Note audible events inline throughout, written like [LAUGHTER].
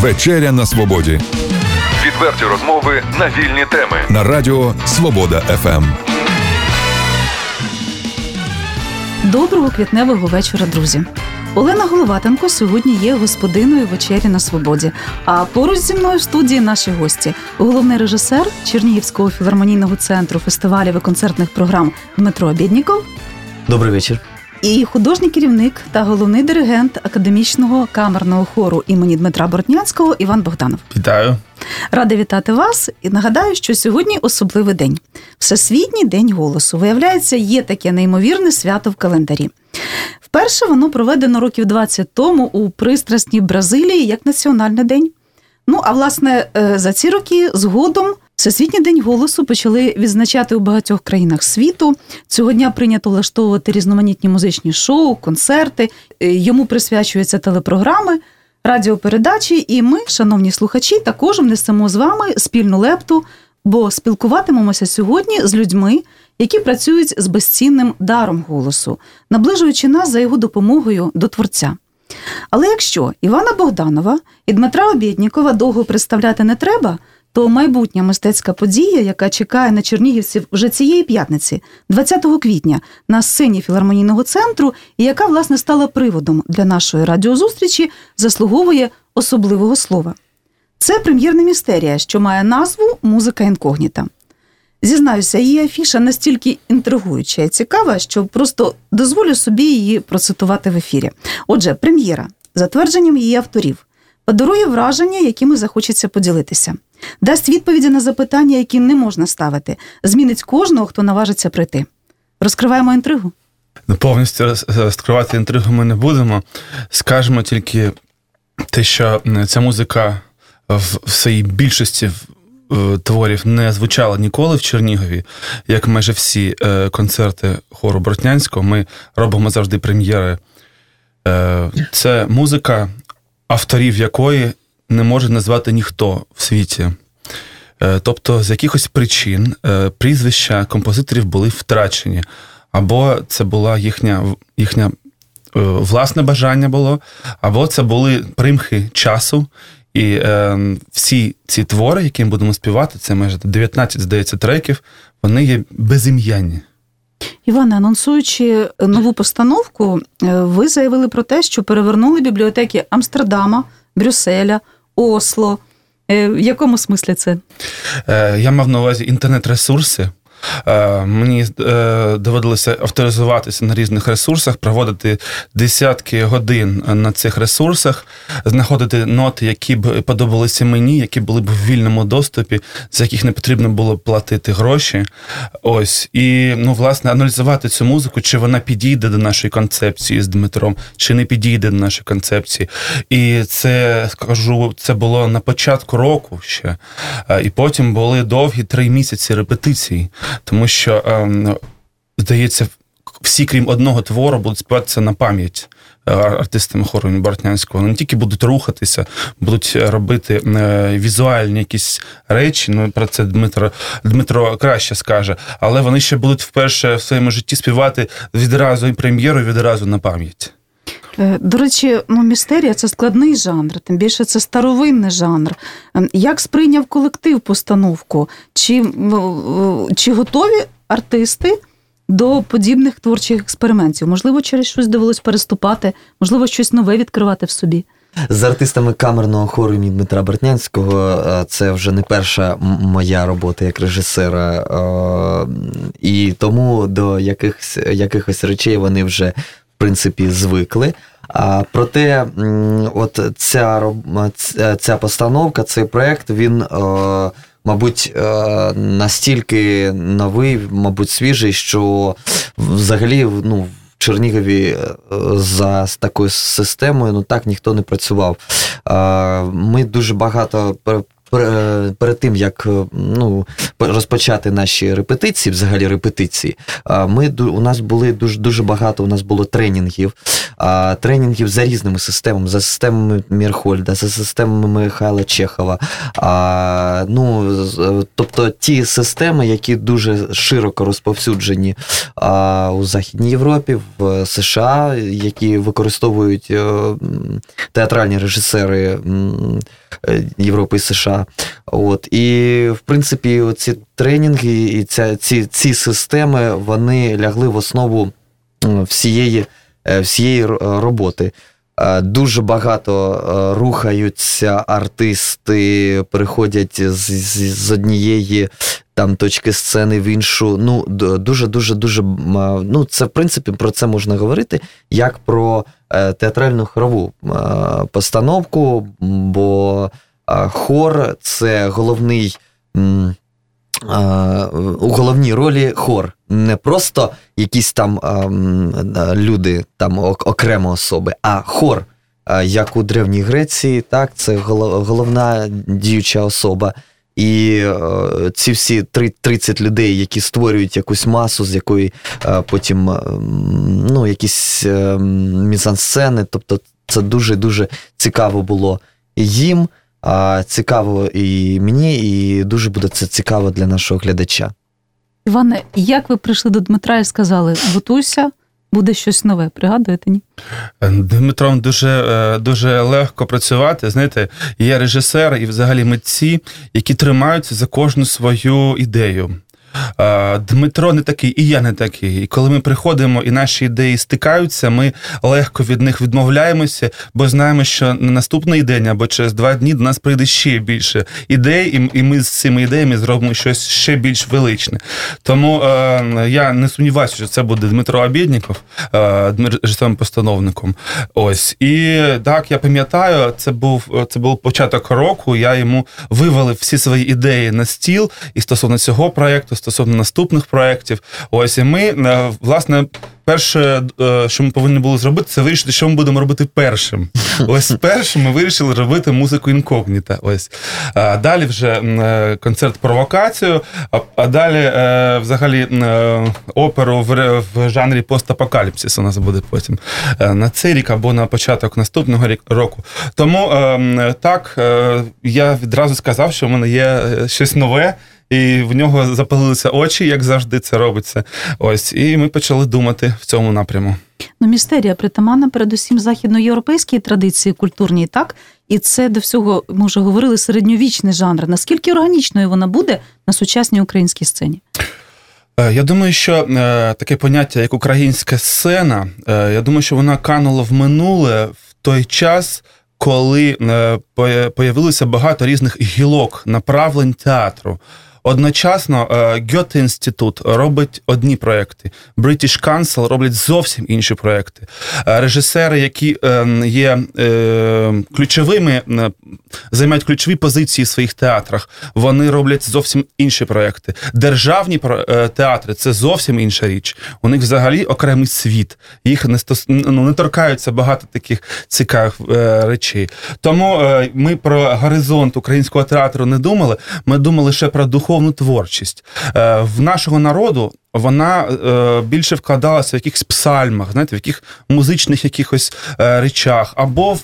Вечеря на свободі. Відверті розмови на вільні теми. На радіо Свобода ФМ. Доброго квітневого вечора, друзі. Олена Головатенко сьогодні є господиною вечері на свободі. А поруч зі мною в студії наші гості: головний режисер Чернігівського філармонійного центру фестивалів і концертних програм Дмитро Обєдніков. Добрий вечір. І художній керівник та головний диригент академічного камерного хору імені Дмитра Бортнянського Іван Богданов. Вітаю. Рада вітати вас і нагадаю, що сьогодні особливий день Всесвітній день голосу. Виявляється, є таке неймовірне свято в календарі. Вперше воно проведено років 20 тому у пристрасній Бразилії як національний день. Ну а власне е, за ці роки згодом. Всесвітній день голосу почали відзначати у багатьох країнах світу. Цього дня прийнято влаштовувати різноманітні музичні шоу, концерти. Е, йому присвячуються телепрограми, радіопередачі. І ми, шановні слухачі, також внесемо з вами спільну лепту, бо спілкуватимемося сьогодні з людьми, які працюють з безцінним даром голосу, наближуючи нас за його допомогою до творця. Але якщо Івана Богданова і Дмитра Обєднікова довго представляти не треба, то майбутня мистецька подія, яка чекає на чернігівців вже цієї п'ятниці, 20 квітня, на сцені філармонійного центру, і яка власне стала приводом для нашої радіозустрічі, заслуговує особливого слова. Це прем'єрна містерія, що має назву Музика інкогніта. Зізнаюся, її афіша настільки інтригуюча і цікава, що просто дозволю собі її процитувати в ефірі. Отже, прем'єра, за твердженням її авторів, подарує враження, якими захочеться поділитися, дасть відповіді на запитання, які не можна ставити, змінить кожного, хто наважиться прийти. Розкриваємо інтригу. Ну, повністю розкривати інтригу ми не будемо. Скажемо тільки те, що ця музика в своїй більшості творів не звучала ніколи в Чернігові, як майже всі е, концерти хору Бортнянського. Ми робимо завжди прем'єри. Е, це музика, авторів якої не може назвати ніхто в світі. Е, тобто, з якихось причин прізвища композиторів були втрачені, або це була їхня їхня власне бажання було, або це були примхи часу. І е, всі ці твори, які ми будемо співати, це майже 19, здається, треків, вони є безім'янні. Іване, анонсуючи нову постановку, е, ви заявили про те, що перевернули бібліотеки Амстердама, Брюсселя, Осло. Е, в якому смислі це? Е, я мав на увазі інтернет-ресурси. Е, мені е, доводилося авторизуватися на різних ресурсах, проводити десятки годин на цих ресурсах, знаходити ноти, які б подобалися мені, які були б в вільному доступі, за яких не потрібно було платити гроші. Ось і ну, власне аналізувати цю музику, чи вона підійде до нашої концепції з Дмитром, чи не підійде до нашої концепції. І це скажу, це було на початку року ще, е, і потім були довгі три місяці репетицій тому що, ем, здається, всі, крім одного твору, будуть співатися на пам'ять е, артистами хору Бортнянського. Вони не тільки будуть рухатися, будуть робити е, візуальні якісь речі. Ну про це Дмитро Дмитро краще скаже, але вони ще будуть вперше в своєму житті співати відразу і прем'єру, відразу на пам'ять. Е, до речі, ну містерія це складний жанр, тим більше це старовинний жанр. Ем, як сприйняв колектив постановку? Чи, Чи готові артисти? До подібних творчих експериментів, можливо, через щось довелось переступати, можливо, щось нове відкривати в собі. З артистами камерного хору імені Дмитра Бортнянського е, це вже не перша моя робота як режисера, е, і тому до якихось якихось речей вони вже принципі звикли. А проте, от ця ця постановка, цей проект, він, е, мабуть, е, настільки новий, мабуть, свіжий, що взагалі ну, в Чернігові е, за такою системою ну так ніхто не працював. Ми дуже багато перед тим, як е, ну, розпочати наші репетиції, взагалі репетиції, ми у нас були дуже дуже багато. У нас було тренінгів, тренінгів за різними системами, за системами Мірхольда, за системами Михайла Чехова. Ну, е, тобто ті системи, які дуже широко розповсюджені у Західній Європі, в США, які використовують е, театральні режисери е, Європи і США. От. І, в принципі, ці тренінги і ця, ці, ці системи вони лягли в основу всієї, е, всієї роботи. Е, Дуже багато е, рухаються артисти, переходять з, з, з однієї там точки сцени в іншу. Ну, дуже, дуже, дуже. Ну, це в принципі про це можна говорити як про театральну хорову постановку, бо хор це головний. У головній ролі хор. Не просто якісь там люди, там окремо особи, а хор, як у Древній Греції, так, це головна діюча особа. І е, ці всі 30 людей, які створюють якусь масу, з якої е, потім е, ну, якісь мізансцени. Тобто це дуже-дуже цікаво було їм, цікаво і мені, і дуже буде це цікаво для нашого глядача. Іване, як ви прийшли до Дмитра і сказали: готуйся, буде щось нове. Пригадуєте? Ні? Дмитром дуже, е, дуже легко працювати. Знаєте, є режисер і взагалі митці, які тримаються за кожну свою ідею. Е, Дмитро не такий, і я не такий. І коли ми приходимо і наші ідеї стикаються, ми легко від них відмовляємося, бо знаємо, що на наступний день або через два дні до нас прийде ще більше ідей, і, ми з цими ідеями зробимо щось ще більш величне. Тому е, я не сумніваюся, що це буде Дмитро Обєдніков, е, режисером постановником. Ось і так, я пам'ятаю, це був це був початок року. Я йому вивалив всі свої ідеї на стіл і стосовно цього проекту, стосовно наступних проєктів. Ось і ми е, власне. Перше, е, що ми повинні були зробити, це вирішити, що ми будемо робити першим. [LAUGHS] Ось першим ми вирішили робити музику інкогніта. Ось далі вже е, концерт провокацію, а, далі взагалі оперу в, жанрі постапокаліпсис у нас буде потім на цей рік або на початок наступного року. Тому е, так я відразу сказав, що в мене є щось нове. І в нього запалилися очі, як завжди це робиться. Ось, і ми почали думати в цьому напряму. Ну, містерія притаманна передусім західноєвропейській традиції культурній, так? І це до всього, ми вже говорили, середньовічний жанр. Наскільки органічною вона буде на сучасній українській сцені? Е, Я думаю, що е, таке поняття, як українська сцена, е, я думаю, що вона канула в минуле в той час, коли появилося багато різних гілок направлень театру. Одночасно Гьот Гьоте інститут робить одні проекти, British Council роблять зовсім інші проекти. Е, Режисери, які е, є е, ключовими, е, займають ключові позиції в своїх театрах, вони роблять зовсім інші проекти. Державні е, театри це зовсім інша річ. У них взагалі окремий світ. Їх не стос... ну, не торкаються багато таких цікавих е, речей. Тому е, ми про горизонт українського театру не думали. Ми думали лише про духовну творчість. Е, в нашого народу вона е, більше вкладалася в якихось псальмах, знаєте, в яких музичних якихось е, речах, або в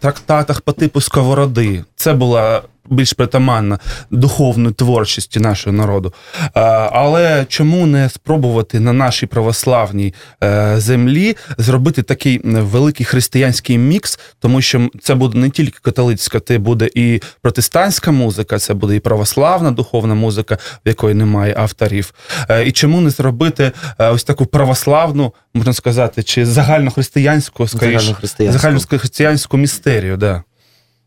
трактатах по типу Сковороди. Це була більш притаманна духовної творчості нашого народу. Е, але чому не спробувати на нашій православній е, землі зробити такий великий християнський мікс, тому що це буде не тільки католицька, це буде і протестантська музика, це буде і православна духовна музика, в якої немає авторів. Е, І чому не зробити ось таку православну, можна сказати, чи загальнохристиянську, скоріше, Загальнохристиянську. загальнохристиянську містерію, да.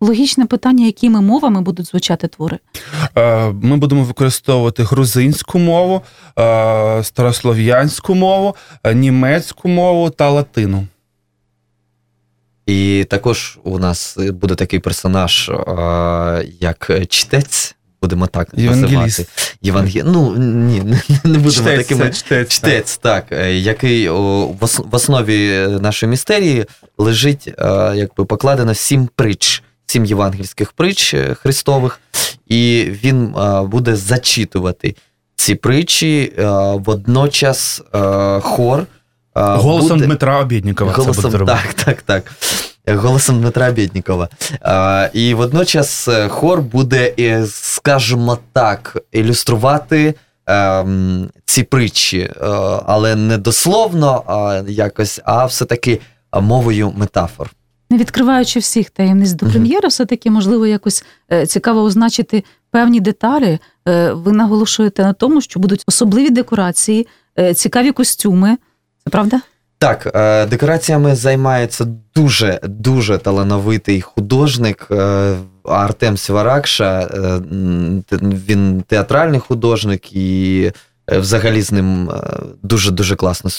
Логічне питання, якими мовами будуть звучати твори? Е, Ми будемо використовувати грузинську мову, е, старослов'янську мову, е, німецьку мову та латину. І також у нас буде такий персонаж, як чтець, будемо так Євангеліст. називати. Євангеліст. Ну ні, [LAUGHS] не, будемо Чтець, такими. чтець, Чтець, так, е, який в основі нашої містерії лежить, якби покладено сім притч, сім євангельських притч е, Христових. і він е, буде зачитувати ці притчі. Е, водночас хор. Голосом буде... Дмитра Обіднікова це буде робити. так, так, так. Голосом Дмитра Бєднікова. І водночас хор буде, скажімо так, ілюструвати ем, ці притчі, але не дословно а якось, а все-таки мовою метафор. Не відкриваючи всіх таємниць до прем'єри, все-таки можливо якось е, цікаво означити певні деталі. Е, Ви наголошуєте на тому, що будуть особливі декорації, е, цікаві костюми. Це правда? Так, декораціями займається дуже дуже талановитий художник Артем Сваракша. Він театральний художник, і взагалі з ним дуже дуже класно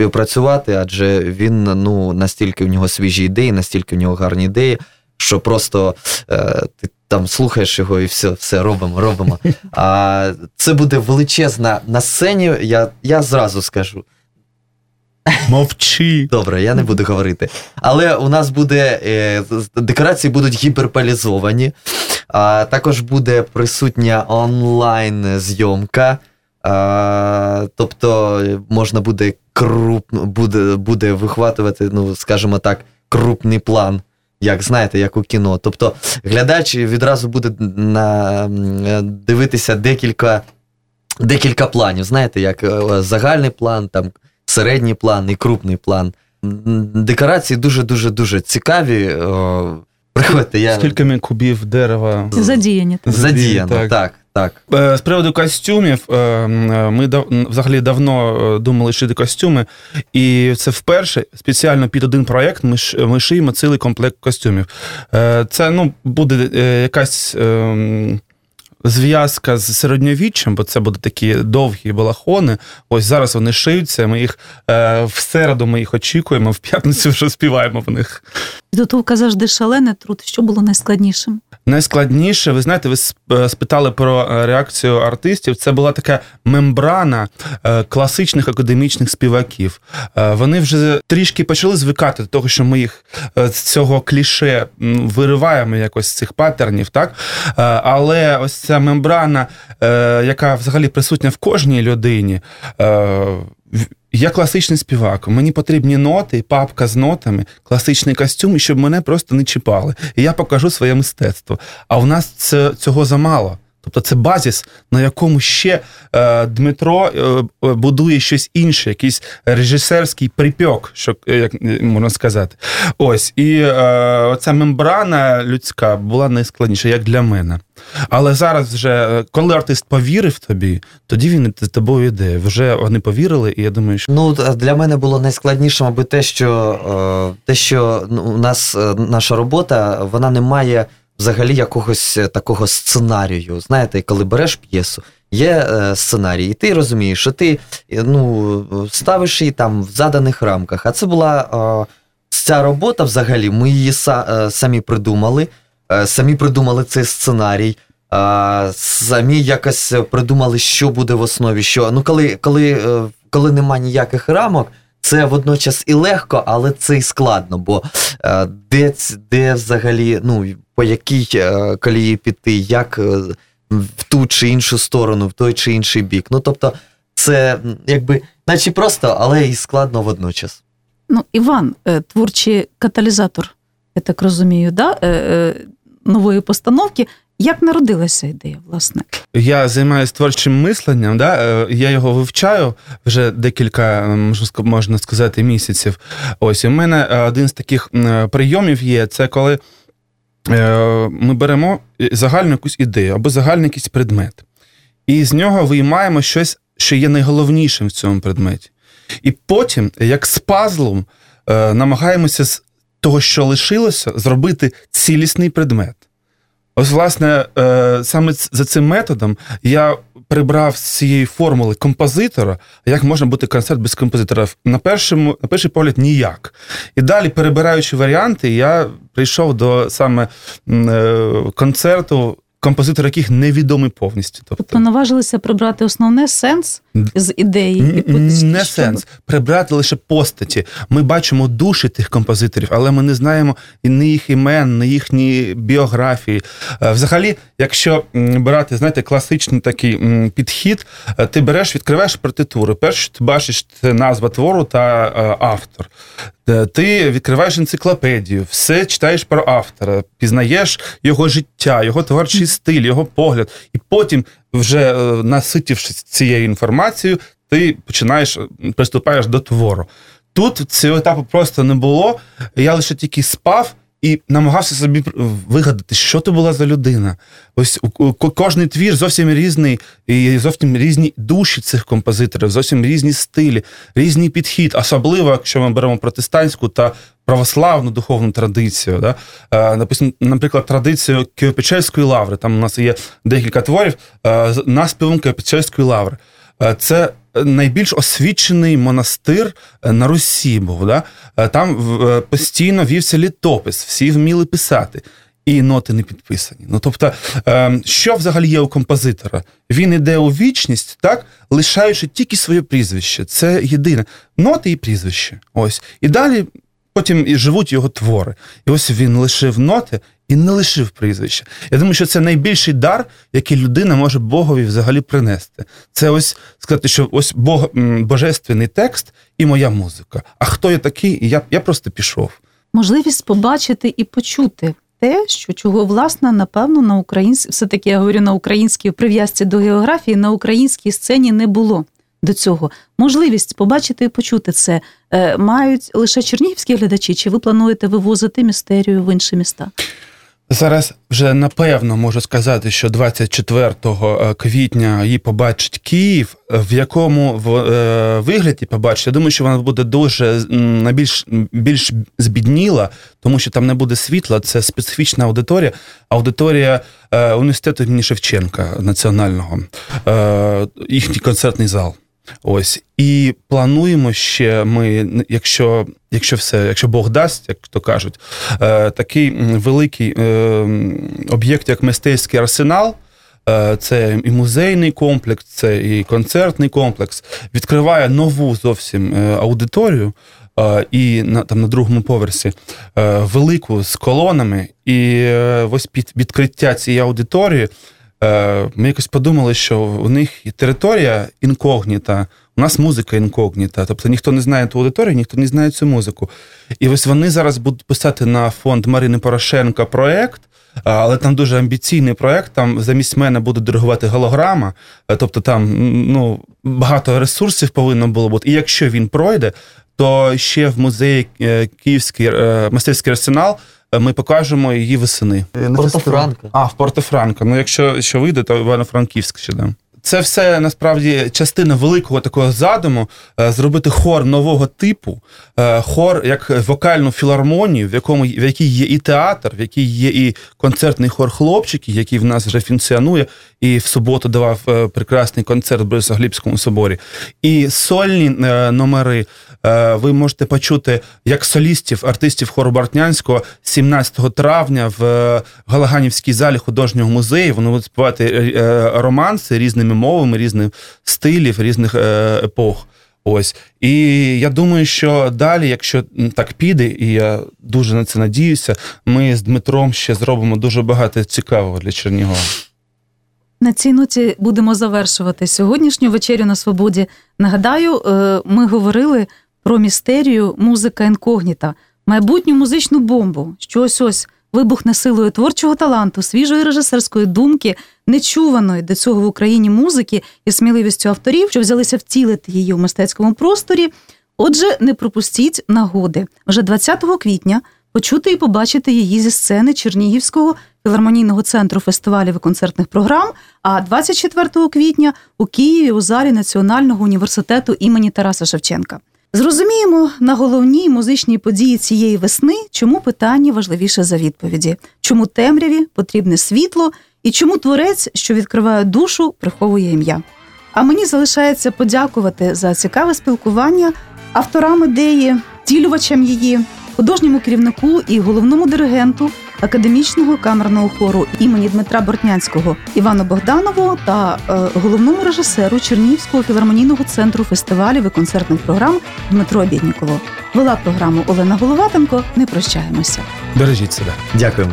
співпрацювати, адже він ну настільки в нього свіжі ідеї, настільки в нього гарні ідеї, що просто е, ти там слухаєш його і все, все робимо, робимо. А це буде величезна на сцені. Я, я зразу скажу. Мовчи. Добре, я не буду говорити. Але у нас буде е, декорації будуть гіперполізовані. А, також буде присутня онлайн зйомка. А, тобто можна буде круп, буде, буде вихватувати, ну, скажімо так, крупний план. Як знаєте, як у кіно. Тобто глядач відразу буде на, дивитися декілька, декілька планів. Знаєте, як е, загальний план, там середній план і крупний план. Декорації дуже-дуже дуже цікаві. О, Приходьте, я Скільки ми кубів дерева Задіяні. задіяно. Так. Так, так. Е, З приводу костюмів, е, ми взагалі давно е, думали шити костюми, і це вперше спеціально під один проєкт ми, шиємо цілий комплект костюмів. Е, Це ну, буде е, якась. Е, Зв'язка з середньовіччям, бо це будуть такі довгі балахони. Ось зараз вони шиються. Ми їх е, в середу ми їх очікуємо, в п'ятницю вже співаємо в них. Підготовка завжди шалений труд. Що було найскладнішим? Найскладніше, ви знаєте, ви спитали про е, реакцію артистів. Це була така мембрана е, класичних академічних співаків. Е, Вони вже трішки почали звикати до того, що ми їх е, з цього кліше вириваємо якось з цих паттернів, так? Е, Але ось ця мембрана, е, яка взагалі присутня в кожній людині. е, Я класичний співак, мені потрібні ноти, папка з нотами, класичний костюм, щоб мене просто не чіпали. І я покажу своє мистецтво. А в нас цього замало. Тобто це базіс, на якому ще е, Дмитро е, е, будує щось інше, якийсь режисерський припьок, що, е, як е, можна сказати. Ось. І е, оця мембрана людська була найскладніша, як для мене. Але зараз, вже, коли артист повірив тобі, тоді він з тобою йде. Вже вони повірили, і я думаю, що Ну, для мене було найскладніше, мабуть, те, що, те, що ну, у нас наша робота, вона не має взагалі якогось е, такого сценарію. Знаєте, коли береш п'єсу, є е, сценарій, і ти розумієш, що ти е, ну, ставиш її там в заданих рамках. А це була ця робота взагалі, ми її са- самі придумали, самі придумали цей сценарій. А, самі якось придумали, що буде в основі. Що ну, коли, коли, коли нема ніяких рамок, це водночас і легко, але це і складно. Бо е, де, де взагалі, ну по якій е, колії піти, як е, в ту чи іншу сторону, в той чи інший бік. Ну тобто, це якби, наче просто, але і складно водночас. Ну, Іван, е, творчий каталізатор, я так розумію, да? е, е, нової постановки. Як народилася ідея, власне? я займаюся творчим мисленням, да? е, я його вивчаю вже декілька, е, можна сказати, місяців. Ось в мене е, один з таких прийомів є: це коли ми беремо загальну якусь ідею або загальний якийсь предмет, і з нього виймаємо щось, що є найголовнішим в цьому предметі. І потім, як з пазлом, намагаємося з того, що лишилося, зробити цілісний предмет. Ось, власне, е, саме за цим методом я прибрав з цієї формули композитора, як можна бути концерт без композитора. На першому, на перший погляд, ніяк. І далі, перебираючи варіанти, я прийшов до саме е, концерту, композитор яких невідомий повністю. Тобто наважилися прибрати основне сенс з ідеї. Н- Не сенс. Прибрати лише постаті. Ми бачимо душі тих композиторів, але ми не знаємо ні їх імен, ні їхні біографії. Е, Взагалі, якщо брати, знаєте, класичний такий підхід, е, ти береш, відкриваєш партитуру. Перше, ти бачиш, це назва твору та е, автор. Ти відкриваєш енциклопедію, все читаєш про автора, пізнаєш його життя, його творчий стиль, його погляд, і потім, вже е, наситившись цією інформацією, ти починаєш е, приступаєш до твору. Тут цього етапу просто не було. Я лише тільки спав і намагався собі вигадати, що то була за людина. Ось кожний твір зовсім різний, і зовсім різні душі цих композиторів, зовсім різні стилі, різний підхід, особливо, якщо ми беремо протестантську та православну духовну традицію. Да? Е, написано, наприклад, традицію Києво-Печерської лаври. Там у нас є декілька творів е, наспівом Києво-Печерської лаври. Е, Це найбільш освічений монастир е, на Русі був. Да? Е, Там е, постійно вівся літопис, всі вміли писати. І ноти не підписані. Ну тобто, що взагалі є у композитора? Він іде у вічність, так, лишаючи тільки своє прізвище. Це єдине. Ноти і прізвище. Ось. І далі потім і живуть його твори. І ось він лишив ноти і не лишив прізвище. Я думаю, що це найбільший дар, який людина може Богові взагалі принести. Це ось сказати, що ось Бог, божественний текст і моя музика. А хто я такий? Я, я просто пішов. можливість побачити і почути те, що чого власне, напевно, на українській, все таки я говорю на українській прив'язці до географії, на українській сцені не було до цього. Можливість побачити і почути це е, мають лише чернігівські глядачі, чи ви плануєте вивозити містерію в інші міста? Зараз вже напевно можу сказати, що 24 квітня її побачить Київ. В якому е, вигляді побачить, я думаю, що вона буде дуже м, найбільш більш збідніла, тому що там не буде світла. Це специфічна аудиторія. Аудиторія е, університету імені Шевченка національного, е, їхній концертний зал. Ось і плануємо ще. Ми, якщо, якщо все, якщо Бог дасть, як то кажуть, е, такий великий е, об'єкт, як мистецький арсенал. е, Це і музейний комплекс, це і концертний комплекс. Відкриває нову зовсім е, аудиторію. е, І на там на другому поверсі велику з колонами. І ось під відкриття цієї аудиторії ми якось подумали, що у них територія інкогніта, у нас музика інкогніта. Тобто ніхто не знає ту аудиторію, ніхто не знає цю музику. І ось вони зараз будуть писати на фонд Марини Порошенка проект. Але там дуже амбіційний проект. Там замість мене буде диригувати голограма. е, Тобто там ну, багато ресурсів повинно було бути. І якщо він пройде, то ще в музеї е, Київський е, мистецький арсенал е, ми покажемо її весени. Порто-Франко. А, в Порто-Франко. Ну, якщо що вийде, то Івано-Франківськ ще дам. Це все насправді частина великого такого задуму е, зробити хор нового типу, е, хор як вокальну філармонію, в якому в якій є і театр, в якій є і концертний хор хлопчики, який в нас вже функціонує, і в суботу давав е, прекрасний концерт в Борисоглібському соборі. І сольні номери ви можете почути як солістів, артистів хору Бартнянського 17 травня в Галаганівській залі художнього музею. Вони будуть співати романси різними мовами, різних стилів, різних е, епох. Ось. І я думаю, що далі, якщо так піде, і я дуже на це надіюся, ми з Дмитром ще зробимо дуже багато цікавого для Чернігова. На цій ноті будемо завершувати сьогоднішню вечерю на свободі. Нагадаю, е, ми говорили про містерію музика інкогніта, майбутню музичну бомбу, що ось ось вибухне силою творчого таланту, свіжої режисерської думки, нечуваної до цього в Україні музики і сміливістю авторів, що взялися втілити її у мистецькому просторі. Отже, не пропустіть нагоди вже 20 квітня почути і побачити її зі сцени Чернігівського філармонійного центру фестивалів і концертних програм. А 24 квітня у Києві у залі Національного університету імені Тараса Шевченка. Зрозуміємо на головній музичній події цієї весни, чому питання важливіше за відповіді, чому темряві потрібне світло і чому творець, що відкриває душу, приховує ім'я. А мені залишається подякувати за цікаве спілкування авторам ідеї, втілювачам її, художньому керівнику і головному диригенту академічного камерного хору імені Дмитра Бортнянського Івану Богданову та е, головному режисеру Чернігівського філармонійного центру фестивалів і концертних програм Дмитро Бєднікову. Вела програму Олена Головатенко. Не прощаємося. Бережіть себе. Дякуємо.